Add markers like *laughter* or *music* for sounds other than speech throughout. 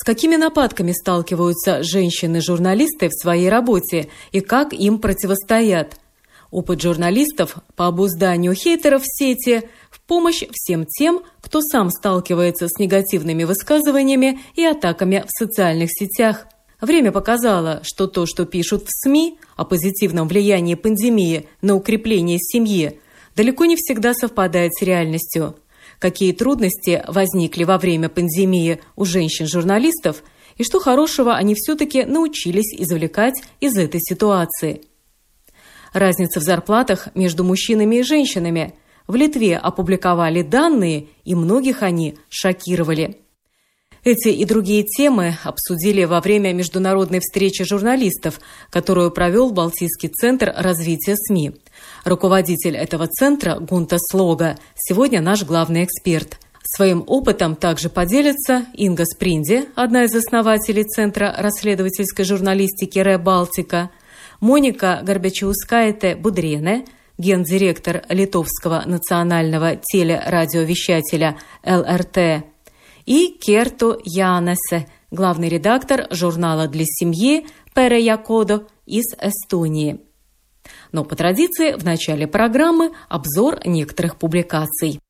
С какими нападками сталкиваются женщины-журналисты в своей работе и как им противостоят? Опыт журналистов по обузданию хейтеров в сети в помощь всем тем, кто сам сталкивается с негативными высказываниями и атаками в социальных сетях. Время показало, что то, что пишут в СМИ о позитивном влиянии пандемии на укрепление семьи, далеко не всегда совпадает с реальностью – какие трудности возникли во время пандемии у женщин-журналистов и что хорошего они все-таки научились извлекать из этой ситуации. Разница в зарплатах между мужчинами и женщинами. В Литве опубликовали данные, и многих они шокировали. Эти и другие темы обсудили во время международной встречи журналистов, которую провел Балтийский центр развития СМИ. Руководитель этого центра Гунта Слога сегодня наш главный эксперт. Своим опытом также поделится Инга Спринди, одна из основателей Центра расследовательской журналистики «Ре Балтика», Моника Горбачеускаете Будрене, гендиректор Литовского национального телерадиовещателя ЛРТ, и Керто Янесе, главный редактор журнала для семьи Пере Якодо из Эстонии. Но по традиции в начале программы обзор некоторых публикаций.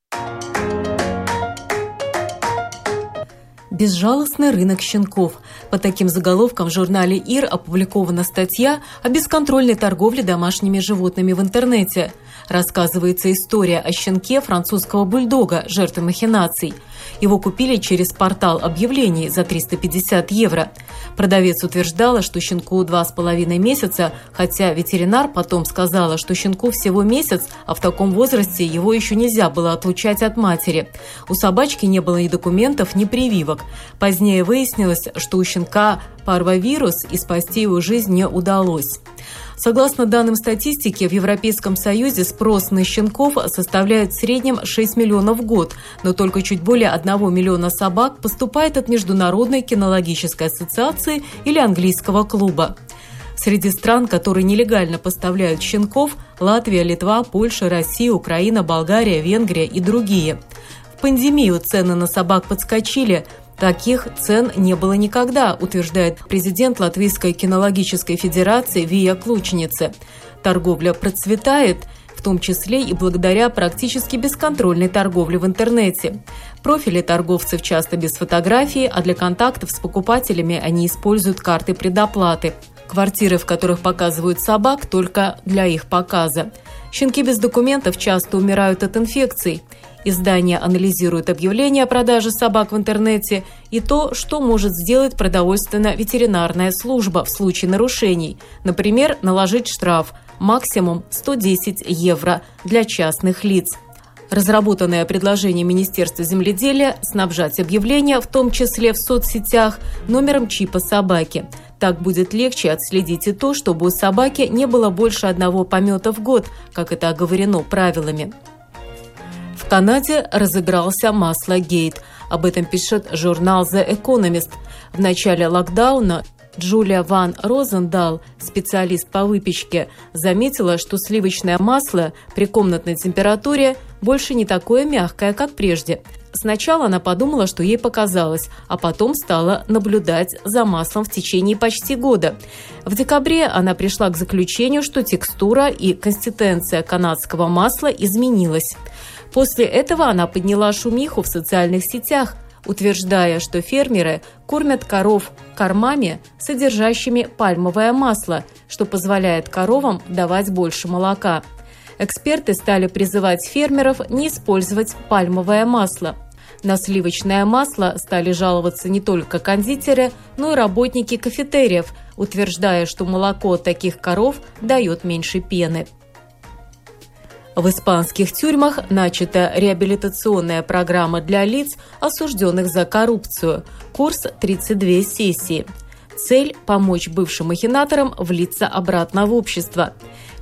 Безжалостный рынок щенков. По таким заголовкам в журнале ИР опубликована статья о бесконтрольной торговле домашними животными в интернете. Рассказывается история о щенке французского бульдога, жертвы махинаций. Его купили через портал объявлений за 350 евро. Продавец утверждала, что щенку два с половиной месяца, хотя ветеринар потом сказала, что щенку всего месяц, а в таком возрасте его еще нельзя было отлучать от матери. У собачки не было ни документов, ни прививок. Позднее выяснилось, что у щенка парвовирус и спасти его жизнь не удалось. Согласно данным статистики, в Европейском Союзе спрос на щенков составляет в среднем 6 миллионов в год, но только чуть более 1 миллиона собак поступает от Международной кинологической ассоциации или английского клуба. Среди стран, которые нелегально поставляют щенков – Латвия, Литва, Польша, Россия, Украина, Болгария, Венгрия и другие. В пандемию цены на собак подскочили – Таких цен не было никогда, утверждает президент Латвийской кинологической федерации Вия Клучницы. Торговля процветает, в том числе и благодаря практически бесконтрольной торговле в интернете. Профили торговцев часто без фотографии, а для контактов с покупателями они используют карты предоплаты. Квартиры, в которых показывают собак, только для их показа. Щенки без документов часто умирают от инфекций – Издание анализирует объявления о продаже собак в интернете и то, что может сделать продовольственно-ветеринарная служба в случае нарушений. Например, наложить штраф максимум 110 евро для частных лиц. Разработанное предложение Министерства земледелия снабжать объявления, в том числе в соцсетях, номером чипа собаки. Так будет легче отследить и то, чтобы у собаки не было больше одного помета в год, как это оговорено правилами. Канаде разыгрался масло-гейт. Об этом пишет журнал The Economist. В начале локдауна Джулия Ван Розендал, специалист по выпечке, заметила, что сливочное масло при комнатной температуре больше не такое мягкое, как прежде. Сначала она подумала, что ей показалось, а потом стала наблюдать за маслом в течение почти года. В декабре она пришла к заключению, что текстура и консистенция канадского масла изменилась. После этого она подняла шумиху в социальных сетях, утверждая, что фермеры кормят коров кормами, содержащими пальмовое масло, что позволяет коровам давать больше молока. Эксперты стали призывать фермеров не использовать пальмовое масло. На сливочное масло стали жаловаться не только кондитеры, но и работники кафетериев, утверждая, что молоко таких коров дает меньше пены. В испанских тюрьмах начата реабилитационная программа для лиц, осужденных за коррупцию. Курс 32 сессии. Цель – помочь бывшим махинаторам влиться обратно в общество.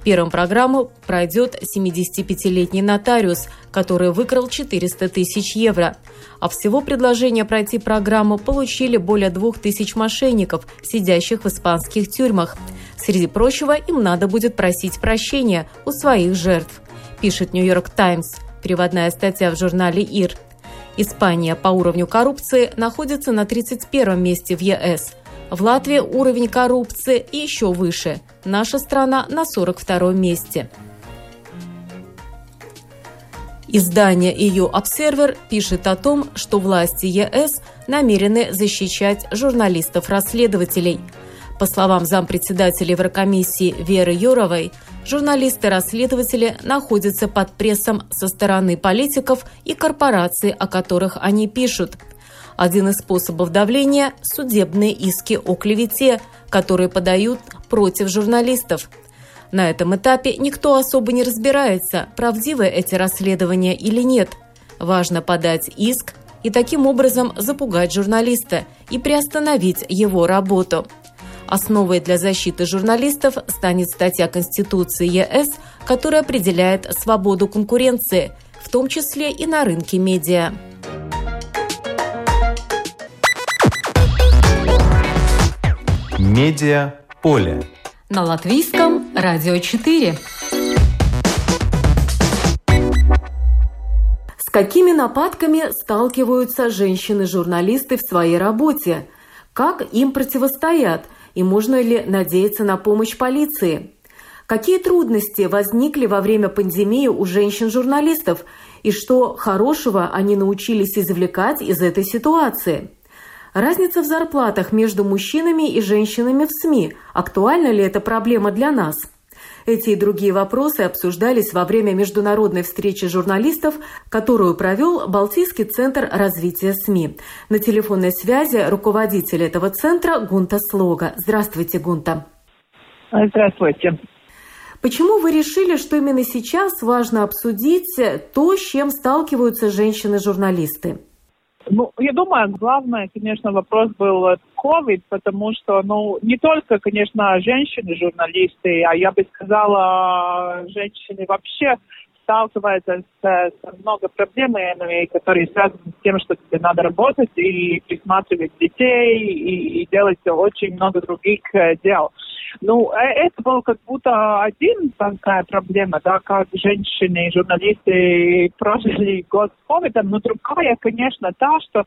Первым программу пройдет 75-летний нотариус, который выкрал 400 тысяч евро. А всего предложение пройти программу получили более 2000 мошенников, сидящих в испанских тюрьмах. Среди прочего, им надо будет просить прощения у своих жертв, пишет «Нью-Йорк Таймс», переводная статья в журнале «Ир». Испания по уровню коррупции находится на 31 месте в ЕС – в Латвии уровень коррупции еще выше. Наша страна на 42 месте. Издание EU Observer пишет о том, что власти ЕС намерены защищать журналистов-расследователей. По словам зампредседателя Еврокомиссии Веры Юровой, журналисты-расследователи находятся под прессом со стороны политиков и корпораций, о которых они пишут – один из способов давления – судебные иски о клевете, которые подают против журналистов. На этом этапе никто особо не разбирается, правдивы эти расследования или нет. Важно подать иск и таким образом запугать журналиста и приостановить его работу. Основой для защиты журналистов станет статья Конституции ЕС, которая определяет свободу конкуренции, в том числе и на рынке медиа. Медиа поле. На латвийском радио 4. С какими нападками сталкиваются женщины-журналисты в своей работе? Как им противостоят? И можно ли надеяться на помощь полиции? Какие трудности возникли во время пандемии у женщин-журналистов? И что хорошего они научились извлекать из этой ситуации? Разница в зарплатах между мужчинами и женщинами в СМИ. Актуальна ли эта проблема для нас? Эти и другие вопросы обсуждались во время международной встречи журналистов, которую провел Балтийский центр развития СМИ. На телефонной связи руководитель этого центра Гунта Слога. Здравствуйте, Гунта. Здравствуйте. Почему вы решили, что именно сейчас важно обсудить то, с чем сталкиваются женщины-журналисты? Ну, я думаю, главное, конечно, вопрос был COVID, потому что, ну, не только, конечно, женщины-журналисты, а я бы сказала, женщины вообще сталкиваются с, с много проблемами, которые связаны с тем, что тебе надо работать и присматривать детей и, и делать очень много других э, дел. Ну, э, это было как будто один такая проблема, да, как женщины, журналисты прожили год с ковидом, но другая, конечно, та, что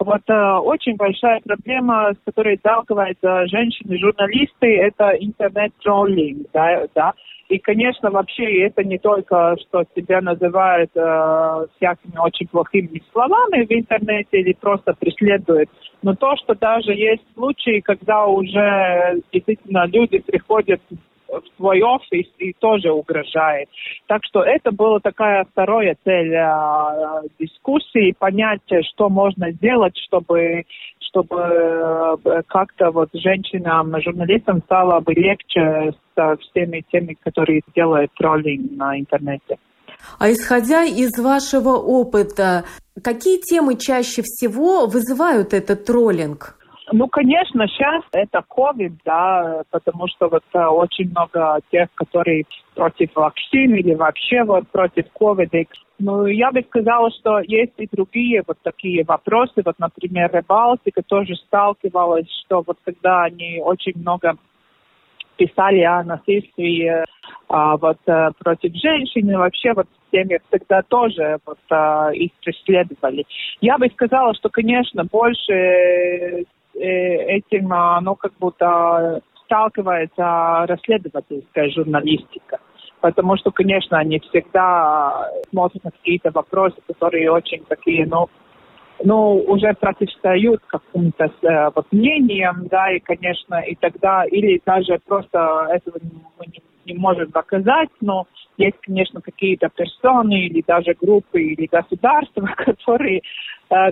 вот э, очень большая проблема, с которой сталкиваются женщины-журналисты, это интернет-троллинг, да, да. И, конечно, вообще это не только, что тебя называют э, всякими очень плохими словами в интернете или просто преследуют, но то, что даже есть случаи, когда уже действительно люди приходят в свой офис и тоже угрожает. Так что это была такая вторая цель э, дискуссии, понять, что можно сделать, чтобы чтобы э, как-то вот женщинам, журналистам стало бы легче с всеми теми, которые делают троллинг на интернете. А исходя из вашего опыта, какие темы чаще всего вызывают этот троллинг? Ну, конечно, сейчас это COVID, да, потому что вот а, очень много тех, которые против вакцин или вообще вот против COVID. Ну, я бы сказала, что есть и другие вот такие вопросы. Вот, например, Рыбалтика тоже сталкивалась, что вот когда они очень много писали о насильстве а, вот, а, против женщин, и вообще вот в семьях тогда тоже вот, а, их преследовали. Я бы сказала, что, конечно, больше Э, этим, а, ну, как будто сталкивается расследовательская журналистика. Потому что, конечно, они всегда смотрят на какие-то вопросы, которые очень такие, ну, ну, уже противостоят каким-то э, вот мнениям, да, и, конечно, и тогда, или даже просто этого мы не, не можем доказать, но есть, конечно, какие-то персоны или даже группы или государства, *laughs* которые, э,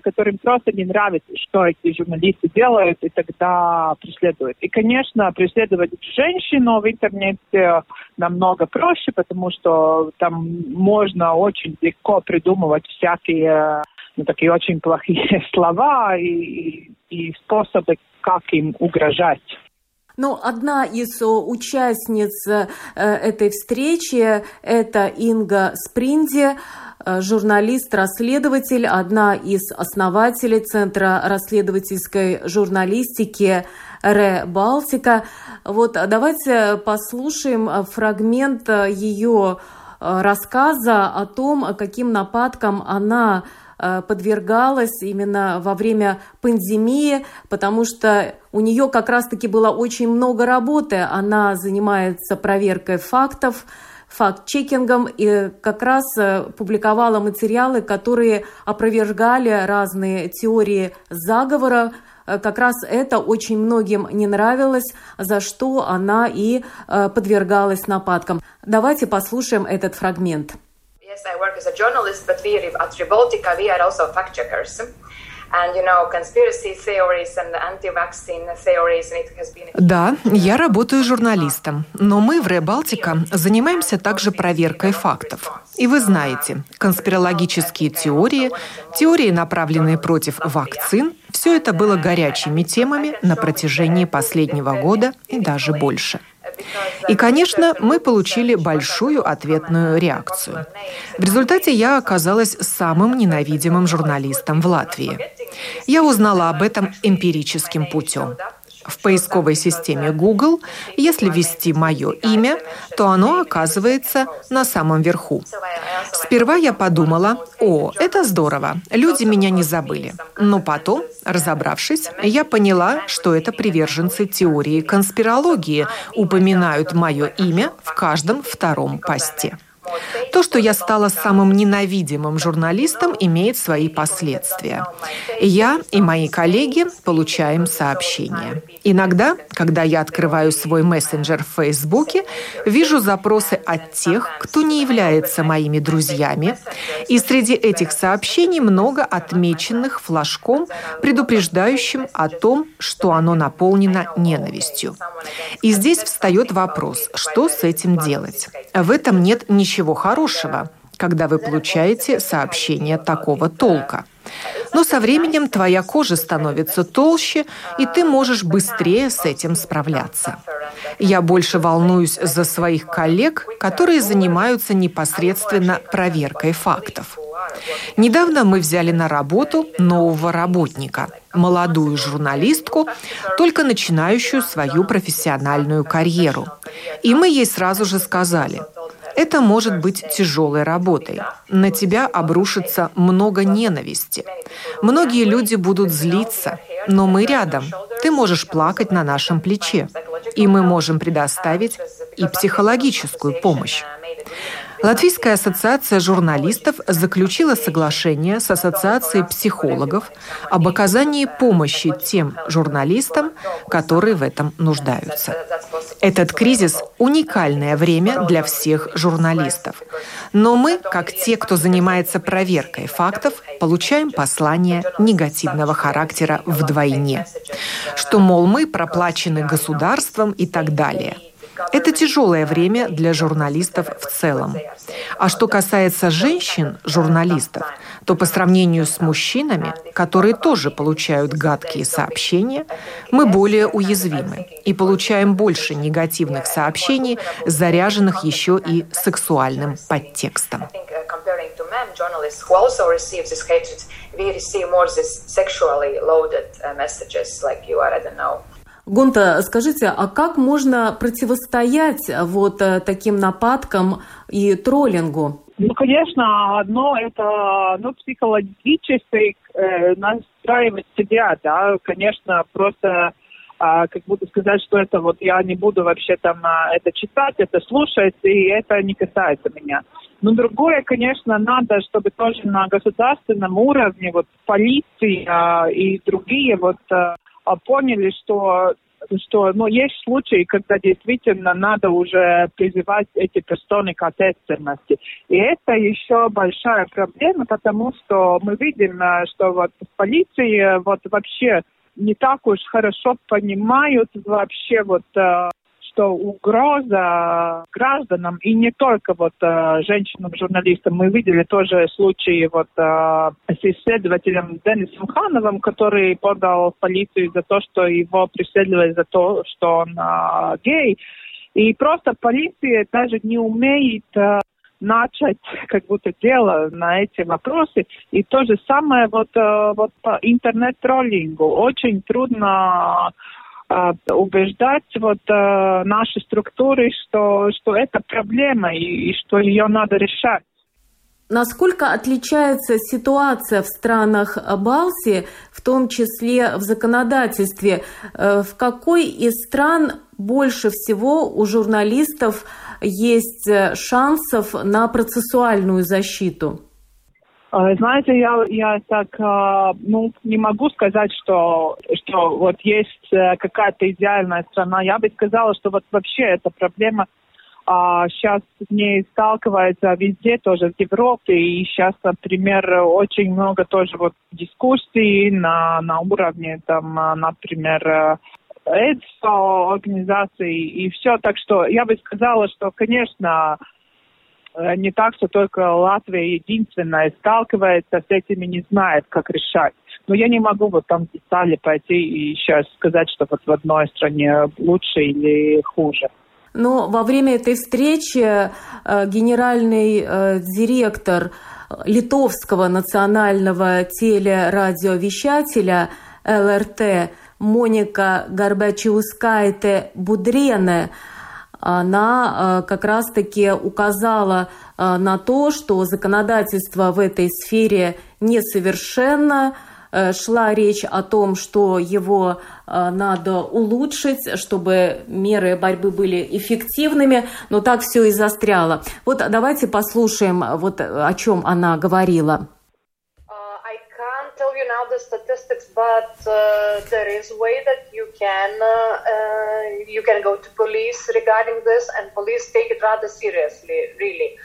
которым просто не нравится, что эти журналисты делают, и тогда преследуют. И, конечно, преследовать женщину в интернете намного проще, потому что там можно очень легко придумывать всякие ну, такие очень плохие *laughs* слова и, и способы, как им угрожать. Ну, одна из участниц э, этой встречи – это Инга Спринди, э, журналист-расследователь, одна из основателей Центра расследовательской журналистики «Ре Балтика». Вот давайте послушаем фрагмент ее э, рассказа о том, каким нападкам она Э, подвергалась именно во время пандемии, потому что у нее как раз-таки было очень много работы. Она занимается проверкой фактов, факт-чекингом и как раз э, публиковала материалы, которые опровергали разные теории заговора. Э, как раз это очень многим не нравилось, за что она и подвергалась нападкам. Давайте послушаем этот фрагмент. Yes, I work as a journalist, but we at Revoltica, we are also fact checkers. Да, я работаю журналистом, но мы в Ребалтика занимаемся также проверкой фактов. И вы знаете, конспирологические теории, теории, направленные против вакцин, все это было горячими темами на протяжении последнего года и даже больше. И, конечно, мы получили большую ответную реакцию. В результате я оказалась самым ненавидимым журналистом в Латвии. Я узнала об этом эмпирическим путем. В поисковой системе Google, если ввести мое имя, то оно оказывается на самом верху. Сперва я подумала, о, это здорово, люди меня не забыли. Но потом, разобравшись, я поняла, что это приверженцы теории конспирологии упоминают мое имя в каждом втором посте. То, что я стала самым ненавидимым журналистом, имеет свои последствия. Я и мои коллеги получаем сообщения. Иногда, когда я открываю свой мессенджер в Фейсбуке, вижу запросы от тех, кто не является моими друзьями, и среди этих сообщений много отмеченных флажком, предупреждающим о том, что оно наполнено ненавистью. И здесь встает вопрос, что с этим делать. В этом нет ничего хорошего, когда вы получаете сообщение такого толка. Но со временем твоя кожа становится толще, и ты можешь быстрее с этим справляться. Я больше волнуюсь за своих коллег, которые занимаются непосредственно проверкой фактов. Недавно мы взяли на работу нового работника, молодую журналистку, только начинающую свою профессиональную карьеру. И мы ей сразу же сказали – это может быть тяжелой работой. На тебя обрушится много ненависти. Многие люди будут злиться, но мы рядом. Ты можешь плакать на нашем плече. И мы можем предоставить и психологическую помощь. Латвийская ассоциация журналистов заключила соглашение с Ассоциацией психологов об оказании помощи тем журналистам, которые в этом нуждаются. Этот кризис – уникальное время для всех журналистов. Но мы, как те, кто занимается проверкой фактов, получаем послание негативного характера вдвойне. Что, мол, мы проплачены государством и так далее – это тяжелое время для журналистов в целом. А что касается женщин, журналистов, то по сравнению с мужчинами, которые тоже получают гадкие сообщения, мы более уязвимы и получаем больше негативных сообщений, заряженных еще и сексуальным подтекстом. Гонта, скажите, а как можно противостоять вот э, таким нападкам и троллингу? Ну, конечно, одно это ну, психологически э, настраивать себя, да, конечно, просто а, как будто сказать, что это вот я не буду вообще там а, это читать, это слушать, и это не касается меня. Но другое, конечно, надо, чтобы тоже на государственном уровне вот полиция а, и другие вот а, поняли, что что ну, есть случаи, когда действительно надо уже призывать эти персоны к ответственности. И это еще большая проблема, потому что мы видим, э, что вот в полиции вот вообще не так уж хорошо понимают вообще вот э, что угроза гражданам, и не только вот э, женщинам-журналистам, мы видели тоже случаи вот э, с исследователем Денисом Хановым, который подал в полицию за то, что его преследовали за то, что он э, гей. И просто полиция даже не умеет начать как будто дело на эти вопросы. И то же самое вот, вот по интернет-троллингу. Очень трудно убеждать вот э, наши структуры, что, что это проблема и, и что ее надо решать. Насколько отличается ситуация в странах Балси, в том числе в законодательстве? В какой из стран больше всего у журналистов есть э, шансов на процессуальную защиту? А, знаете, я, я так, а, ну, не могу сказать, что, что вот есть э, какая-то идеальная страна. Я бы сказала, что вот вообще эта проблема а, сейчас с ней сталкивается везде, тоже в Европе. И сейчас, например, очень много тоже вот дискуссий на, на уровне, там, например, ЭДСО организации и все. Так что я бы сказала, что, конечно, э, не так, что только Латвия единственная сталкивается с этим и не знает, как решать. Но я не могу вот там детали пойти и сейчас сказать, что вот в одной стране лучше или хуже. Но во время этой встречи э, генеральный э, директор Литовского национального телерадиовещателя ЛРТ Моника Горбачевскайте Будрене, она э, как раз-таки указала э, на то, что законодательство в этой сфере несовершенно, э, шла речь о том, что его надо улучшить, чтобы меры борьбы были эффективными, но так все и застряло. Вот давайте послушаем, вот о чем она говорила statistics, but uh, there is a way that you can uh, uh, you can go to police regarding this, and police take it rather seriously, really.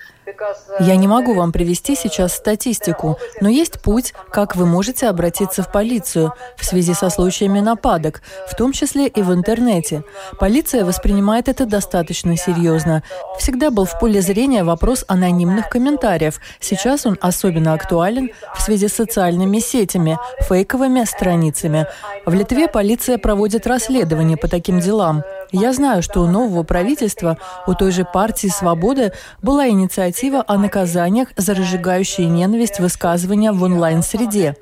Я не могу вам привести сейчас статистику, но есть путь, как вы можете обратиться в полицию в связи со случаями нападок, в том числе и в интернете. Полиция воспринимает это достаточно серьезно. Всегда был в поле зрения вопрос анонимных комментариев. Сейчас он особенно актуален в связи с социальными сетями, фейковыми страницами. В Литве полиция проводит расследование по таким делам. Я знаю, что у нового правительства, у той же партии «Свобода» была инициатива о наказаниях за разжигающие ненависть высказывания в онлайн-среде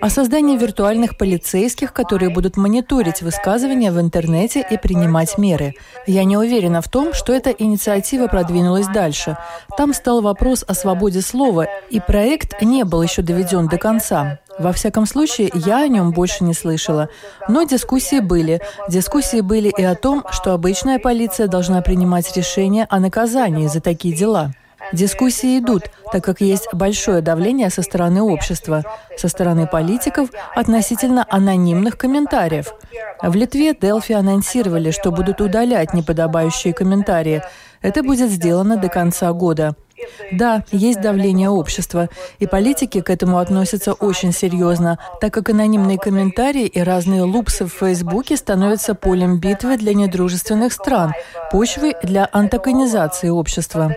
о создании виртуальных полицейских, которые будут мониторить высказывания в интернете и принимать меры. Я не уверена в том, что эта инициатива продвинулась дальше. Там стал вопрос о свободе слова, и проект не был еще доведен до конца. Во всяком случае, я о нем больше не слышала. Но дискуссии были. Дискуссии были и о том, что обычная полиция должна принимать решения о наказании за такие дела. Дискуссии идут, так как есть большое давление со стороны общества, со стороны политиков относительно анонимных комментариев. В Литве Делфи анонсировали, что будут удалять неподобающие комментарии. Это будет сделано до конца года. Да, есть давление общества, и политики к этому относятся очень серьезно, так как анонимные комментарии и разные лупсы в Фейсбуке становятся полем битвы для недружественных стран, почвой для антагонизации общества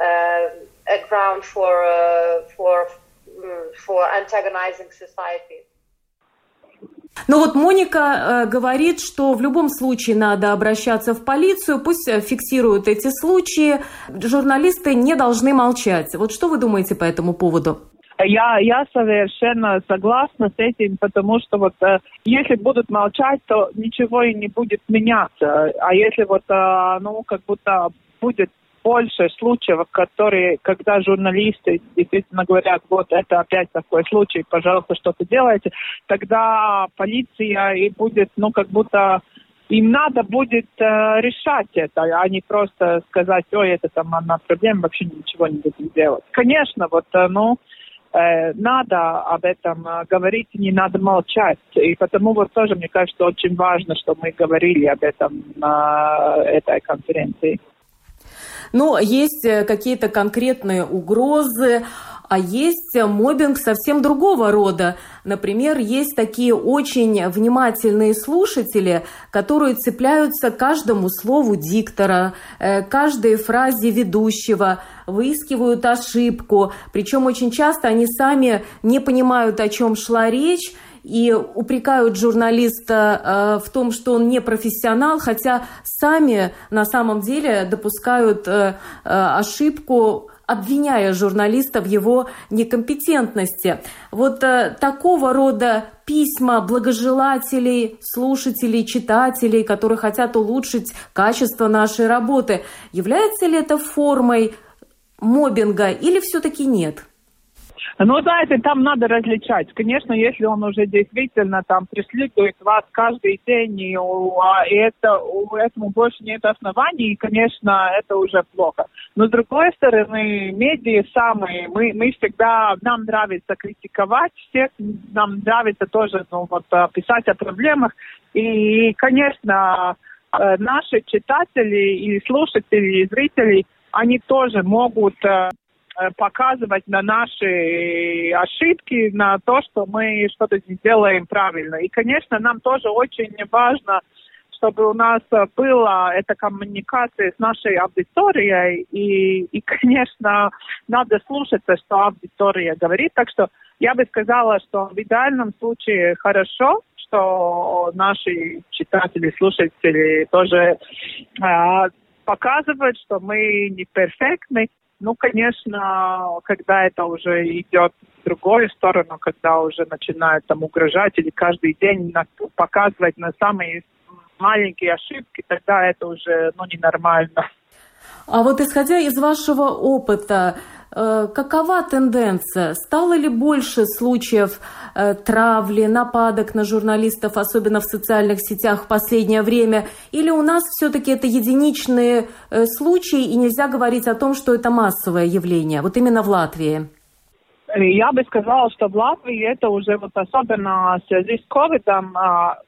uh, uh, for uh, for for antagonizing societies. Ну вот Моника э, говорит, что в любом случае надо обращаться в полицию, пусть фиксируют эти случаи. Журналисты не должны молчать. Вот что вы думаете по этому поводу? Я, я совершенно согласна с этим, потому что вот э, если будут молчать, то ничего и не будет меняться. А если вот, э, ну, как будто будет больше случаев, которые, когда журналисты действительно говорят, вот это опять такой случай, пожалуйста, что-то делайте, тогда полиция и будет, ну, как будто им надо будет э, решать это, а не просто сказать, ой, это там одна проблема, вообще ничего не будем делать. Конечно, вот, э, ну, Э, надо об этом э, говорить, не надо молчать. И потому вот тоже, мне кажется, очень важно, что мы говорили об этом на этой конференции. Но есть э, какие-то конкретные угрозы, а есть мобинг совсем другого рода. Например, есть такие очень внимательные слушатели, которые цепляются каждому слову диктора, э, каждой фразе ведущего, выискивают ошибку. Причем очень часто они сами не понимают, о чем шла речь, и упрекают журналиста э, в том, что он не профессионал, хотя сами на самом деле допускают э, ошибку обвиняя журналиста в его некомпетентности. Вот э, такого рода письма благожелателей, слушателей, читателей, которые хотят улучшить качество нашей работы, является ли это формой мобинга или все-таки нет? Ну, знаете, там надо различать. Конечно, если он уже действительно там преследует вас каждый день, и, а, и это, у этому больше нет оснований, и, конечно, это уже плохо. Но, с другой стороны, медиа самые, мы, мы всегда, нам нравится критиковать всех, нам нравится тоже ну, вот, а, писать о проблемах. И, конечно, э, наши читатели и слушатели, и зрители, они тоже могут Э, показывать на наши ошибки, на то, что мы что-то сделаем правильно. И, конечно, нам тоже очень важно, чтобы у нас была эта коммуникация с нашей аудиторией. И, и конечно, надо слушаться, что аудитория говорит. Так что я бы сказала, что в идеальном случае хорошо, что наши читатели, слушатели тоже э, показывают, что мы не перфектны, ну, конечно, когда это уже идет в другую сторону, когда уже начинают там угрожать или каждый день показывать на самые маленькие ошибки, тогда это уже ну, ненормально. А вот исходя из вашего опыта, какова тенденция? Стало ли больше случаев э, травли, нападок на журналистов, особенно в социальных сетях в последнее время? Или у нас все-таки это единичные э, случаи, и нельзя говорить о том, что это массовое явление, вот именно в Латвии? Я бы сказала, что в Латвии это уже вот особенно в связи с ковидом а,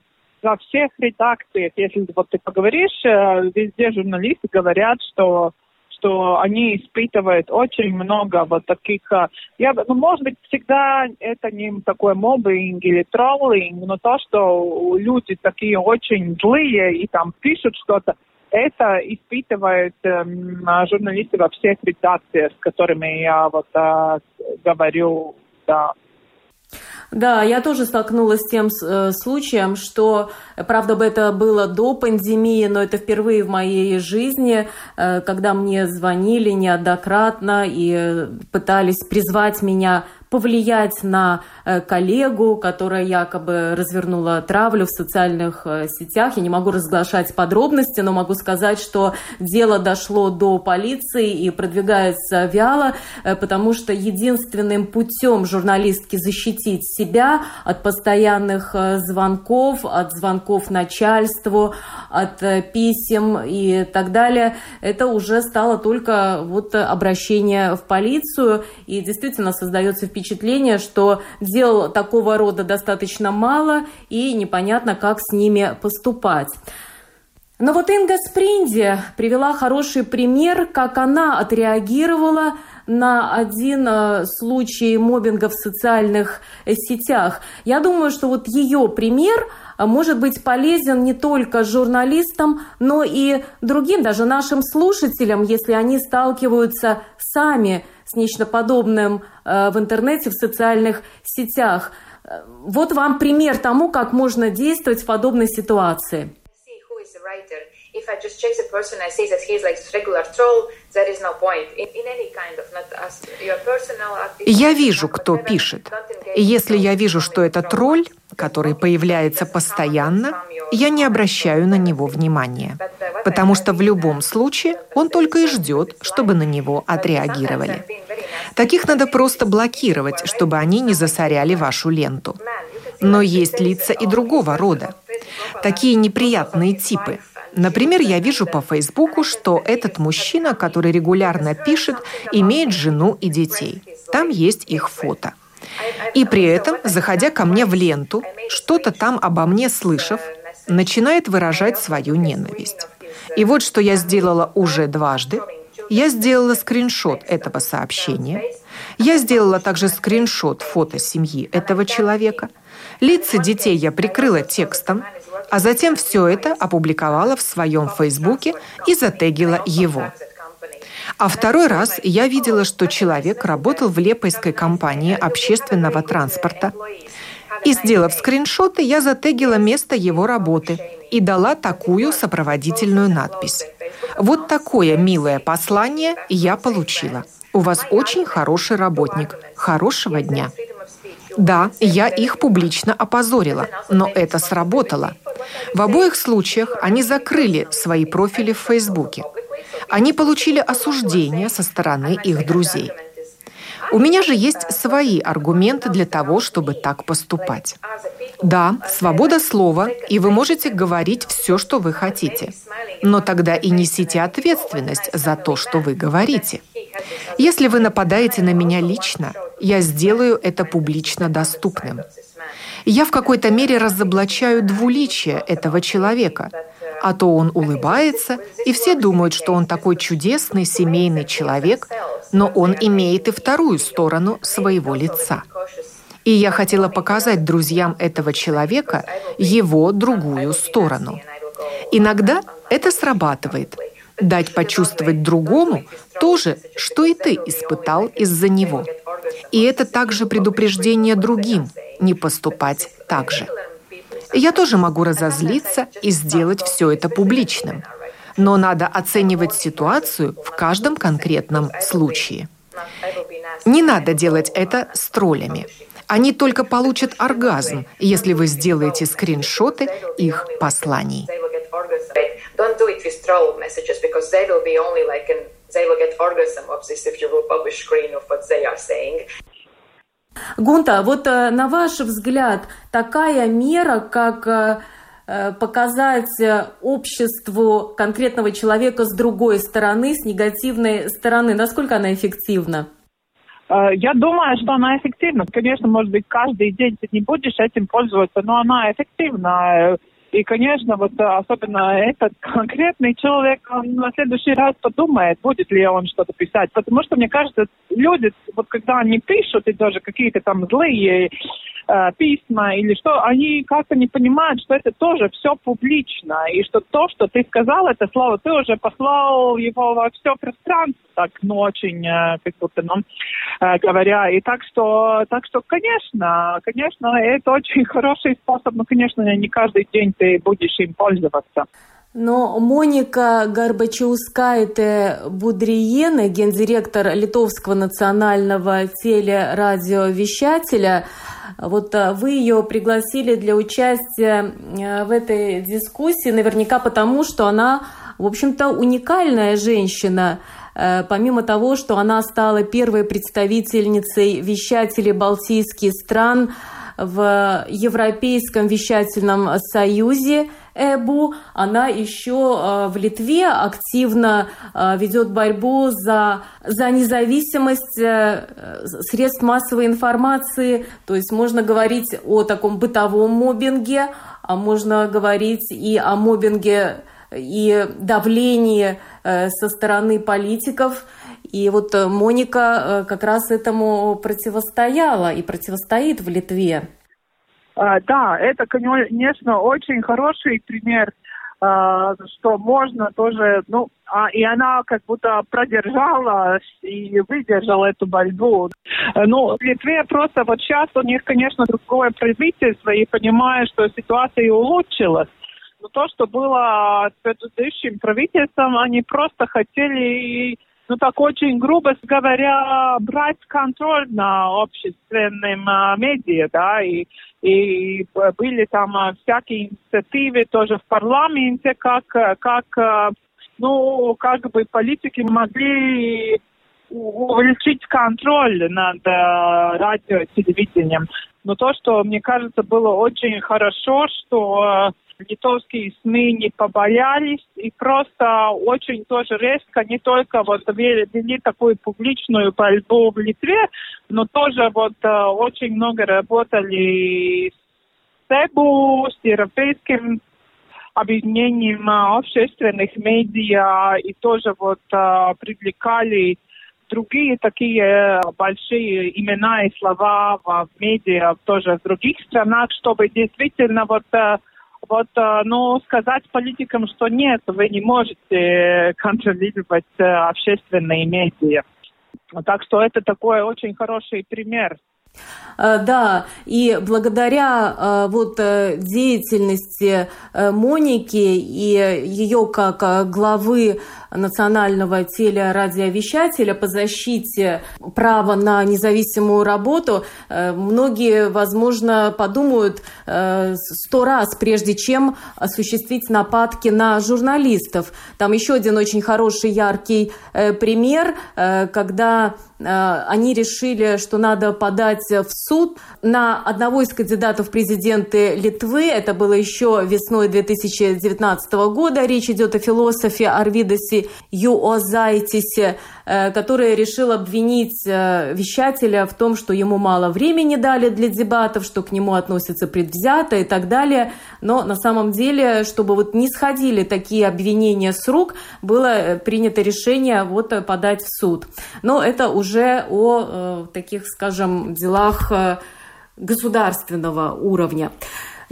во всех редакциях, если вот ты поговоришь, везде журналисты говорят, что что они испытывают очень много вот таких, а, я, ну, может быть, всегда это не такой мобинг или троллинг, но то, что люди такие очень злые и там пишут что-то, это испытывают эм, журналисты во всех редакциях, с которыми я вот э, говорю, да. Да, я тоже столкнулась с тем э, случаем, что, правда, бы это было до пандемии, но это впервые в моей жизни, э, когда мне звонили неоднократно и пытались призвать меня повлиять на э, коллегу, которая якобы развернула травлю в социальных э, сетях. Я не могу разглашать подробности, но могу сказать, что дело дошло до полиции и продвигается вяло, э, потому что единственным путем журналистки защитить себя от постоянных звонков, от звонков начальству, от писем и так далее, это уже стало только вот обращение в полицию, и действительно создается впечатление, впечатление, что дел такого рода достаточно мало и непонятно, как с ними поступать. Но вот Инга Спринди привела хороший пример, как она отреагировала на один э, случай мобинга в социальных э, сетях. Я думаю, что вот ее пример э, может быть полезен не только журналистам, но и другим, даже нашим слушателям, если они сталкиваются сами с нечто подобным э, в интернете, в социальных сетях. Э, вот вам пример тому, как можно действовать в подобной ситуации. If I just check the person, I say that he's like regular troll, there is no point in, in any kind of not as your personal Я вижу, кто пишет. И если я вижу, что это тролль, который появляется постоянно, я не обращаю на него внимания, потому что в любом случае он только и ждет, чтобы на него отреагировали. Таких надо просто блокировать, чтобы они не засоряли вашу ленту. Но есть лица и другого рода. Такие неприятные типы – Например, я вижу по Фейсбуку, что этот мужчина, который регулярно пишет, имеет жену и детей. Там есть их фото. И при этом, заходя ко мне в ленту, что-то там обо мне слышав, начинает выражать свою ненависть. И вот что я сделала уже дважды. Я сделала скриншот этого сообщения. Я сделала также скриншот фото семьи этого человека. Лица детей я прикрыла текстом, а затем все это опубликовала в своем Фейсбуке и затегила его. А второй раз я видела, что человек работал в лепойской компании общественного транспорта. И, сделав скриншоты, я затегила место его работы и дала такую сопроводительную надпись. Вот такое милое послание я получила. У вас очень хороший работник. Хорошего дня. Да, я их публично опозорила, но это сработало. В обоих случаях они закрыли свои профили в Фейсбуке. Они получили осуждение со стороны их друзей. У меня же есть свои аргументы для того, чтобы так поступать. Да, свобода слова, и вы можете говорить все, что вы хотите. Но тогда и несите ответственность за то, что вы говорите. Если вы нападаете на меня лично, я сделаю это публично доступным. Я в какой-то мере разоблачаю двуличие этого человека, а то он улыбается, и все думают, что он такой чудесный семейный человек, но он имеет и вторую сторону своего лица. И я хотела показать друзьям этого человека его другую сторону. Иногда это срабатывает. Дать почувствовать другому то же, что и ты испытал из-за него. И это также предупреждение другим не поступать так же. Я тоже могу разозлиться и сделать все это публичным. Но надо оценивать ситуацию в каждом конкретном случае. Не надо делать это с троллями. Они только получат оргазм, если вы сделаете скриншоты их посланий. they will get orgasm of this if you will publish screen of what they are saying. Гунта, вот э, на ваш взгляд, такая мера, как э, э, показать обществу конкретного человека с другой стороны, с негативной стороны, насколько она эффективна? Я думаю, что она эффективна. Конечно, может быть, каждый день ты не будешь этим пользоваться, но она эффективна. И, конечно, вот особенно этот конкретный человек, он на следующий раз подумает, будет ли он что-то писать. Потому что, мне кажется, люди, вот когда они пишут, и даже какие-то там злые э, письма или что, они как-то не понимают, что это тоже все публично, и что то, что ты сказал, это слово, ты уже послал его во все пространство, так, ну, очень, э, как будто, ну, э, говоря. И так что, так что, конечно, конечно, это очень *laughs* хороший способ, но, конечно, не каждый день ты будешь им пользоваться. Но Моника Горбачаускайте Будриена, гендиректор Литовского национального телерадиовещателя, вот э, вы ее пригласили для участия в этой дискуссии, наверняка потому, что она, в общем-то, уникальная женщина. Э, помимо того, что она стала первой представительницей вещателей Балтийских стран в Европейском вещательном союзе – ЭБУ, она еще э, в Литве активно э, ведет борьбу за, за независимость средств массовой информации. То есть можно говорить о таком бытовом мобинге, а можно говорить и о мобинге и давлении со стороны политиков. И вот Моника как раз этому противостояла и противостоит в Литве. А, да, это, конечно, очень хороший пример, а, что можно тоже, ну, а, и она как будто продержала и выдержала эту борьбу. Ну, в Литве просто вот сейчас у них, конечно, другое правительство, и понимаю, что ситуация улучшилась. Но то, что было с предыдущим правительством, они просто хотели ну так очень грубо говоря, брать контроль на общественным а, медиа, да, и, и были там а, всякие инициативы тоже в парламенте, как, как, а, ну, как бы политики могли увеличить контроль над э, радио и телевидением. Но то, что, мне кажется, было очень хорошо, что литовские СМИ не побоялись и просто очень тоже резко не только вот вели, вели такую публичную борьбу в Литве, но тоже вот э, очень много работали с СЭБУ, с Европейским объединением общественных медиа и тоже вот привлекали другие такие большие имена и слова в медиа тоже в других странах, чтобы действительно вот вот, ну, сказать политикам, что нет, вы не можете контролировать общественные медиа. Так что это такой очень хороший пример. Э, да, и благодаря э, вот э, деятельности Моники и ее как главы национального телерадиовещателя по защите права на независимую работу, многие, возможно, подумают сто раз, прежде чем осуществить нападки на журналистов. Там еще один очень хороший, яркий пример, когда они решили, что надо подать в суд на одного из кандидатов в президенты Литвы. Это было еще весной 2019 года. Речь идет о философе Арвидосе Юозайтисе, э, который решил обвинить э, вещателя в том, что ему мало времени дали для дебатов, что к нему относятся предвзято и так далее. Но на самом деле, чтобы вот не сходили такие обвинения с рук, было э, принято решение вот подать в суд. Но это уже о таких, скажем, делах государственного уровня.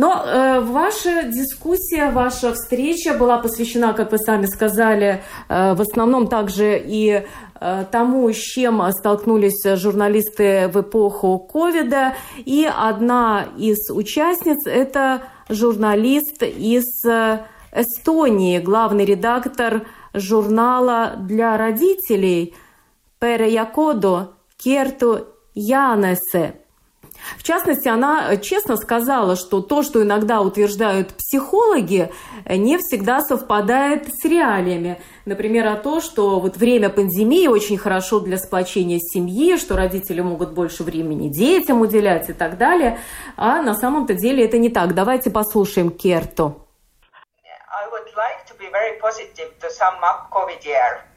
Но э, ваша дискуссия, ваша встреча была посвящена, как вы сами сказали, э, в основном также и э, тому, с чем столкнулись журналисты в эпоху ковида. И одна из участниц – это журналист из э, Эстонии, главный редактор журнала для родителей Пере Якодо Керту Янесе. В частности, она э, честно сказала, что то, что иногда утверждают психологи, э, не всегда совпадает с реалиями. Например, о том, что вот время пандемии очень хорошо для сплочения семьи, что родители могут больше времени детям уделять и так далее. А на самом-то деле это не так. Давайте послушаем Керто. I would like to be very positive to sum up COVID year.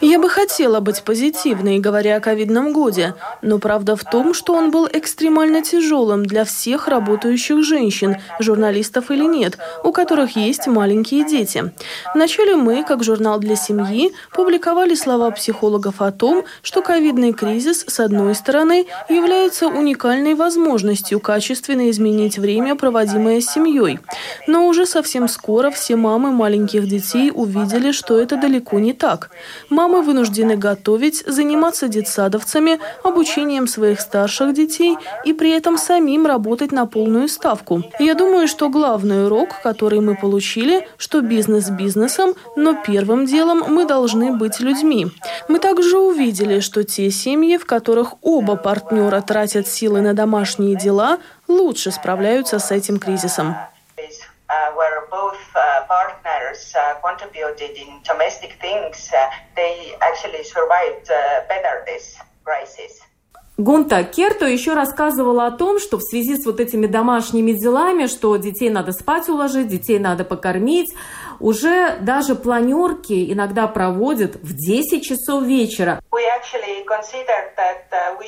Я бы хотела быть позитивной, говоря о ковидном годе, но правда в том, что он был экстремально тяжелым для всех работающих женщин, журналистов или нет, у которых есть маленькие дети. Вначале мы, как журнал для семьи, публиковали слова психологов о том, что ковидный кризис, с одной стороны, является уникальной возможностью качественно изменить время, проводимое с семьей, но уже со совсем скоро все мамы маленьких детей увидели, что это далеко не так. Мамы вынуждены готовить, заниматься детсадовцами, обучением своих старших детей и при этом самим работать на полную ставку. Я думаю, что главный урок, который мы получили, что бизнес бизнесом, но первым делом мы должны быть людьми. Мы также увидели, что те семьи, в которых оба партнера тратят силы на домашние дела, лучше справляются с этим кризисом. Uh, where both uh, partners uh, contributed in domestic things, they actually survived better this crisis. Гунта Керто еще рассказывала о том, что в связи с вот этими домашними делами, что детей надо спать уложить, детей надо покормить, уже даже планерки иногда проводят в 10 часов вечера. That we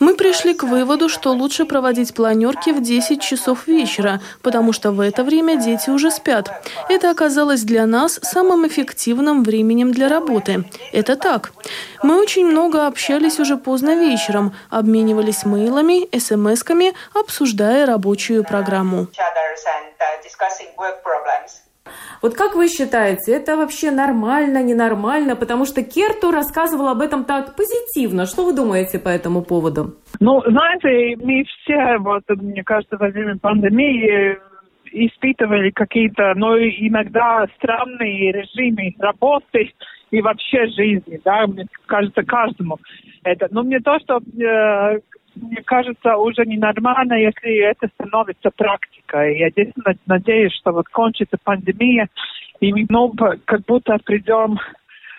should do our main meeting at 10 o'clock in the evening. Мы пришли к выводу, что лучше проводить планерки в 10 часов вечера, потому что в это время дети уже спят. Это оказалось для нас самым эффективным временем для работы. Это так. Мы очень много общались уже поздно вечером, обменивались мейлами, смс-ками, обсуждая рабочую программу. Вот как вы считаете, это вообще нормально, ненормально? Потому что Керту рассказывал об этом так позитивно. Что вы думаете по этому поводу? Ну, знаете, мы все, вот, мне кажется, во время пандемии испытывали какие-то, ну, иногда странные режимы работы и вообще жизни, да, мне кажется, каждому это. Но мне то, что э, мне кажется, уже ненормально, если это становится практикой. Я действительно надеюсь, что вот кончится пандемия, и мы ну, как будто придем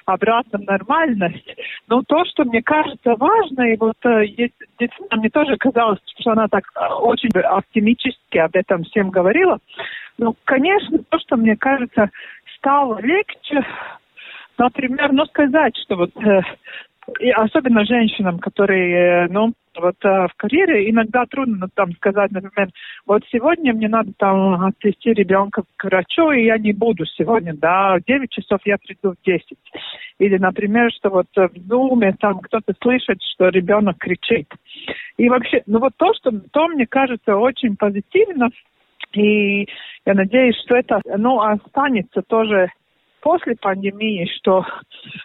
обратно в нормальность. Но то, что мне кажется важно, и вот э, действительно мне тоже казалось, что она так э, очень оптимистически об этом всем говорила. Ну, конечно, то, что мне кажется, стало легче, например, ну, сказать, что вот э, и особенно женщинам, которые, ну, вот в карьере иногда трудно ну, там сказать, например, вот сегодня мне надо там отвезти ребенка к врачу, и я не буду сегодня, да, в 9 часов я приду в 10. Или, например, что вот в Zoom там кто-то слышит, что ребенок кричит. И вообще, ну вот то, что, то мне кажется очень позитивно, и я надеюсь, что это, ну, останется тоже после пандемии, что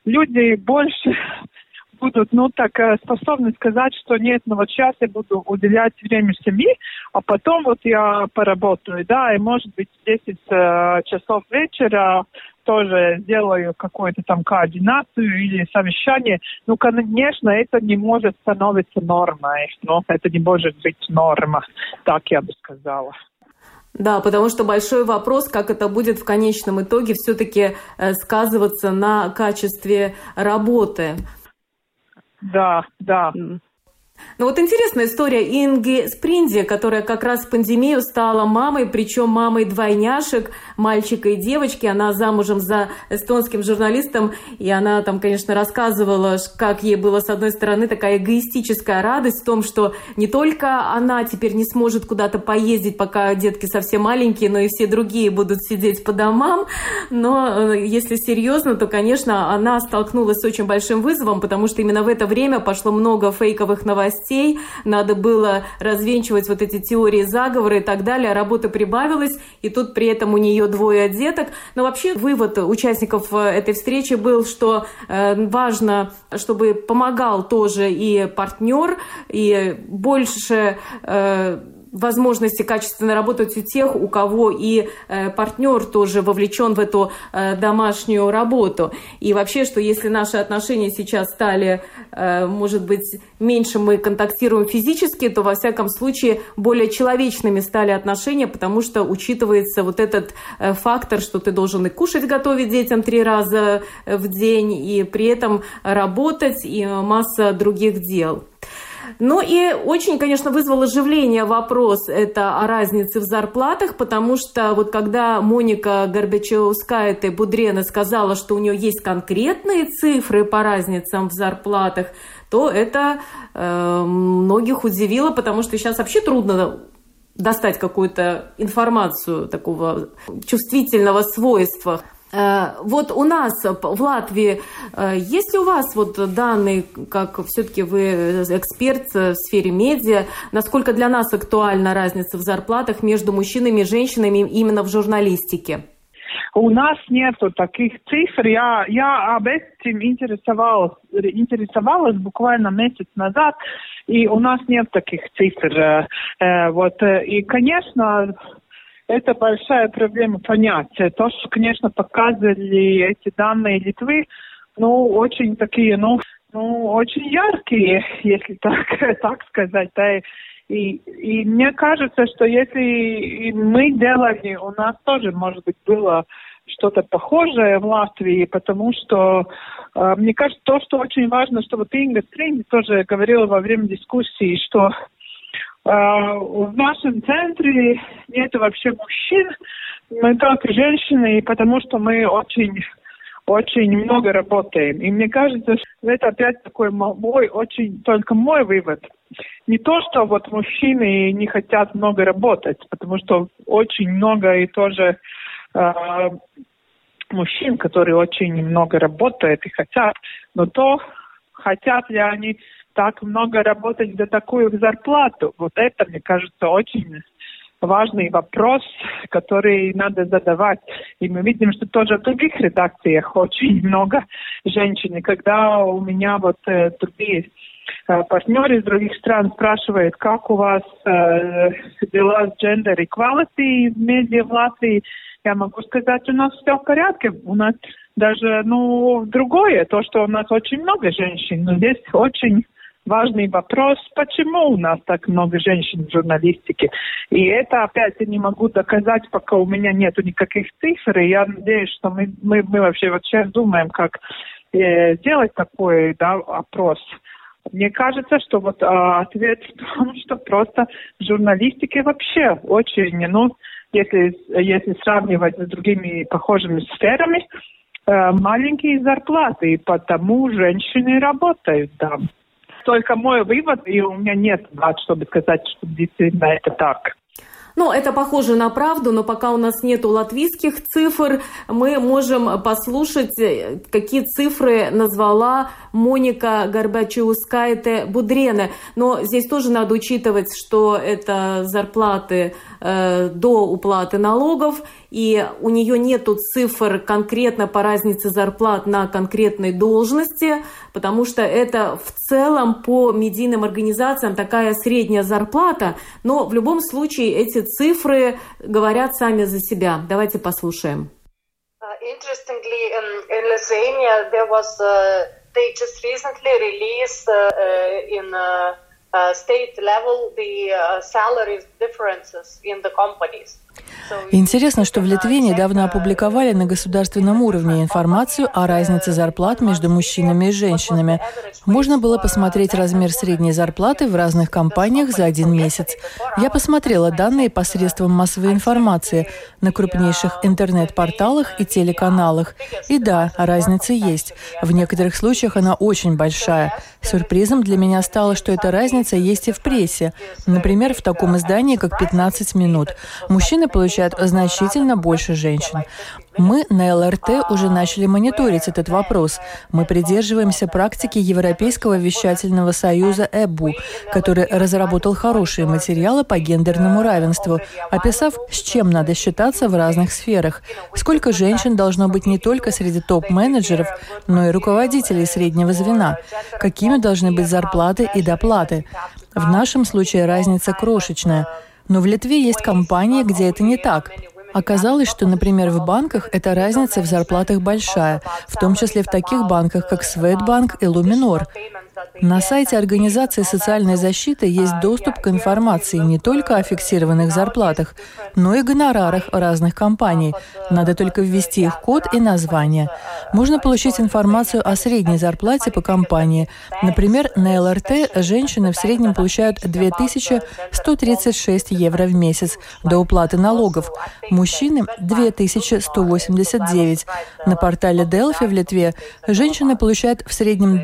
люди больше будут, ну, так э, способны сказать, что нет, ну, вот сейчас я буду уделять время семье, а потом вот я поработаю, да, и, может быть, в 10 э, часов вечера тоже сделаю какую-то там координацию или совещание. Ну, конечно, это не может становиться нормой, но это не может быть норма, так я бы сказала. Да, потому что большой вопрос, как это будет в конечном итоге все-таки э, сказываться на качестве работы. Да, да. Ну вот интересная история Инги Спринди, которая как раз в пандемию стала мамой, причем мамой двойняшек, мальчика и девочки. Она замужем за эстонским журналистом, и она там, конечно, рассказывала, как ей было, с одной стороны, такая эгоистическая радость в том, что не только она теперь не сможет куда-то поездить, пока детки совсем маленькие, но и все другие будут сидеть по домам. Но э, если серьезно, то, конечно, она столкнулась с очень большим вызовом, потому что именно в это время пошло много фейковых новостей новостей, надо было развенчивать вот эти теории заговора и так далее, а работа прибавилась, и тут при этом у нее двое деток. Но вообще вывод участников э, этой встречи был, что э, важно, чтобы помогал тоже и партнер, и больше э, возможности качественно работать у тех, у кого и э, партнер тоже вовлечен в эту э, домашнюю работу. И вообще, что если наши отношения сейчас стали, э, может быть, меньше мы контактируем физически, то во всяком случае более человечными стали отношения, потому что учитывается вот этот фактор, что ты должен и кушать готовить детям три раза в день, и при этом работать, и масса других дел. Ну и очень, конечно, вызвал оживление вопрос это о разнице в зарплатах, потому что вот когда Моника Горбачевская и Будрена сказала, что у нее есть конкретные цифры по разницам в зарплатах, то это э, многих удивило, потому что сейчас вообще трудно достать какую-то информацию такого чувствительного свойства. Э, вот у нас в Латвии, э, есть ли у вас вот данные, как все-таки вы эксперт в сфере медиа, насколько для нас актуальна разница в зарплатах между мужчинами и женщинами именно в журналистике? У нас нету таких цифр. Я, я об этом интересовалась, интересовалась буквально месяц назад, и у нас нет таких цифр. Э, вот, и, конечно, это большая проблема понять. То, что, конечно, показывали эти данные Литвы, ну, очень такие, ну, ну, очень яркие, если так, *laughs* так сказать. Да. И, и мне кажется, что если мы делали, у нас тоже, может быть, было что-то похожее в Латвии, потому что э, мне кажется, то, что очень важно, что вот Инга Стринги тоже говорила во время дискуссии, что в нашем центре нет вообще мужчин, мы только женщины, потому что мы очень очень много работаем. И мне кажется, что это опять такой мой, очень только мой вывод. Не то, что вот мужчины не хотят много работать, потому что очень много и тоже э, мужчин, которые очень много работают и хотят, но то, хотят ли они так много работать за такую зарплату? Вот это, мне кажется, очень важный вопрос, который надо задавать. И мы видим, что тоже в других редакциях очень *laughs* много женщин. И когда у меня вот э, другие э, партнеры из других стран спрашивают, как у вас э, дела с gender equality в медиа в Латвии, я могу сказать, у нас все в порядке. У нас даже, ну, другое, то, что у нас очень много женщин, но здесь очень важный вопрос, почему у нас так много женщин в журналистике. И это опять я не могу доказать, пока у меня нет никаких цифр. И я надеюсь, что мы, мы, мы вообще вот сейчас думаем, как э, сделать такой да, опрос. Мне кажется, что вот а, ответ в том, *laughs* что просто в журналистике вообще очень, ну, если, если сравнивать с другими похожими сферами, э, маленькие зарплаты, и потому женщины работают там. Только мой вывод, и у меня нет дат, чтобы сказать, что действительно это так. Ну, это похоже на правду, но пока у нас нету латвийских цифр, мы можем послушать, э, какие цифры назвала Моника Горбачевская Будрена. Но здесь тоже надо учитывать, что это зарплаты э, до уплаты налогов, и у нее нету цифр конкретно по разнице зарплат на конкретной должности, потому что это в целом по медийным организациям такая средняя зарплата, но в любом случае эти цифры говорят сами за себя. Давайте послушаем. Uh, interestingly, um, in Lithuania, there was uh, they just recently released uh, uh in uh, uh, state level the uh, salary differences in the companies. Интересно, что в Литве недавно опубликовали на государственном уровне информацию о разнице зарплат между мужчинами и женщинами. Можно было посмотреть размер средней зарплаты в разных компаниях за один месяц. Я посмотрела данные посредством массовой информации на крупнейших интернет-порталах и телеканалах. И да, разница есть. В некоторых случаях она очень большая. Сюрпризом для меня стало, что эта разница есть и в прессе. Например, в таком издании, как «15 минут». Мужчины получают значительно больше женщин. Мы на ЛРТ уже начали мониторить этот вопрос. Мы придерживаемся практики Европейского вещательного союза ЭБУ, который разработал хорошие материалы по гендерному равенству, описав, с чем надо считаться в разных сферах. Сколько женщин должно быть не только среди топ-менеджеров, но и руководителей среднего звена. Какими должны быть зарплаты и доплаты. В нашем случае разница крошечная. Но в Литве есть компании, где это не так. Оказалось, что, например, в банках эта разница в зарплатах большая, в том числе в таких банках, как Светбанк и Луминор. На сайте Организации социальной защиты есть доступ к информации не только о фиксированных зарплатах, но и гонорарах разных компаний. Надо только ввести их код и название. Можно получить информацию о средней зарплате по компании. Например, на ЛРТ женщины в среднем получают 2136 евро в месяц до уплаты налогов, мужчины – 2189. На портале Delphi в Литве женщины получают в среднем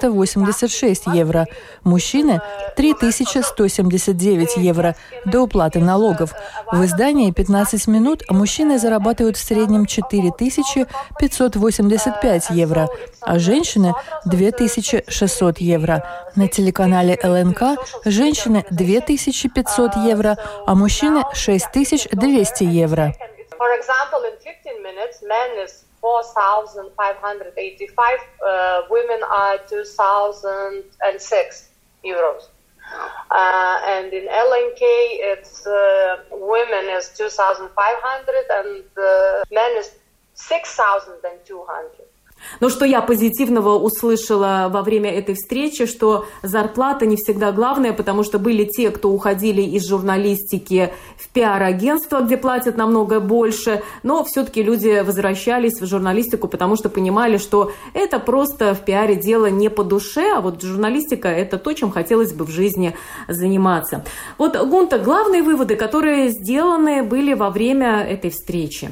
2486 евро, мужчины – 3179 евро до уплаты налогов. В издании «15 минут» мужчины зарабатывают в среднем 4585 евро, а женщины – 2600 евро. На телеканале ЛНК женщины – 2500 евро, а мужчины – 6200 евро. 4,585, uh, women are 2,006 euros. Uh, and in LNK, it's uh, women is 2,500 and uh, men is 6,200. Но что я позитивного услышала во время этой встречи, что зарплата не всегда главная, потому что были те, кто уходили из журналистики в пиар-агентство, где платят намного больше, но все-таки люди возвращались в журналистику, потому что понимали, что это просто в пиаре дело не по душе, а вот журналистика – это то, чем хотелось бы в жизни заниматься. Вот, Гунта, главные выводы, которые сделаны были во время этой встречи.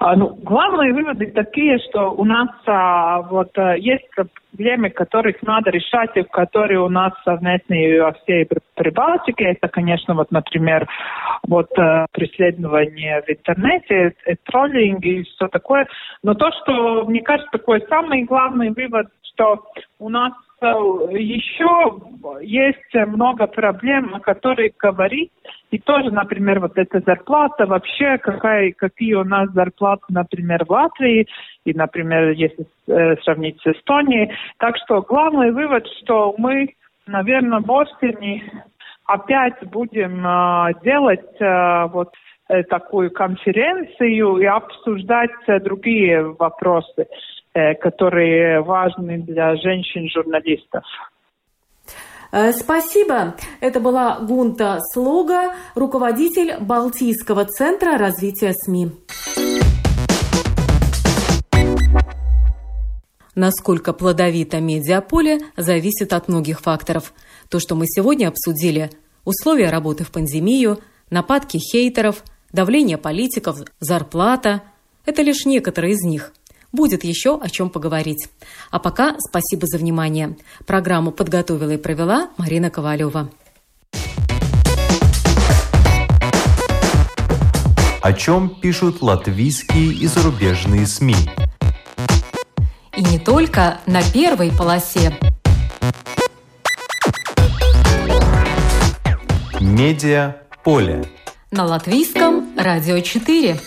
А, ну, главные выводы такие, что у нас а, вот а, есть проблемы, которых надо решать, и которые у нас совместные во всей Прибалтике. Это, конечно, вот, например, вот а, преследование в интернете, э, троллинг и все такое. Но то, что, мне кажется, такой самый главный вывод, что у нас еще есть много проблем, о которых говорить. И тоже, например, вот эта зарплата, вообще какая, какие у нас зарплаты, например, в Латвии, и, например, если э, сравнить с Эстонией. Так что главный вывод, что мы, наверное, в осени опять будем э, делать э, вот э, такую конференцию и обсуждать э, другие вопросы. Э, которые важны для женщин-журналистов. Э, спасибо. Это была Гунта Слуга, руководитель Балтийского центра развития СМИ. Насколько плодовито медиаполе зависит от многих факторов. То, что мы сегодня обсудили – условия работы в пандемию, нападки хейтеров, давление политиков, зарплата – Это лишь некоторые из них. Будет еще о чем поговорить. А пока спасибо за внимание. Программу подготовила и провела Марина Ковалева. О чем пишут латвийские и зарубежные СМИ? И не только на первой полосе. Медиа поле. На латвийском радио 4.